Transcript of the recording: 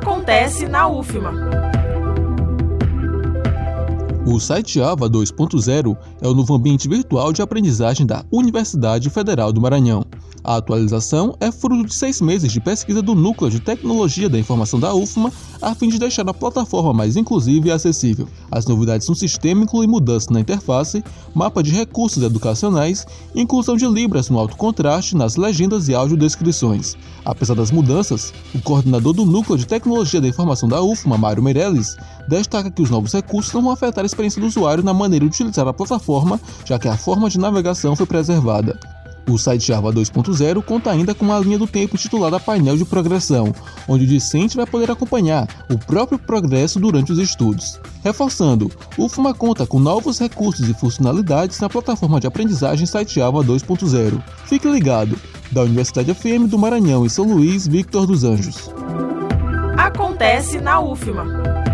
Acontece na UFMA. O site Java 2.0 é o novo ambiente virtual de aprendizagem da Universidade Federal do Maranhão. A atualização é fruto de seis meses de pesquisa do Núcleo de Tecnologia da Informação da UFMA, a fim de deixar a plataforma mais inclusiva e acessível. As novidades no sistema incluem mudança na interface, mapa de recursos educacionais inclusão de libras no alto contraste nas legendas e audiodescrições. Apesar das mudanças, o coordenador do Núcleo de Tecnologia da Informação da UFMA, Mário Meirelles, destaca que os novos recursos não vão afetar a experiência do usuário na maneira de utilizar a plataforma, já que a forma de navegação foi preservada. O site Java 2.0 conta ainda com uma linha do tempo intitulada Painel de Progressão, onde o discente vai poder acompanhar o próprio progresso durante os estudos. Reforçando, o UFMA conta com novos recursos e funcionalidades na plataforma de aprendizagem Site Java 2.0. Fique ligado! Da Universidade FM do Maranhão e São Luís, Victor dos Anjos. Acontece na UFMA.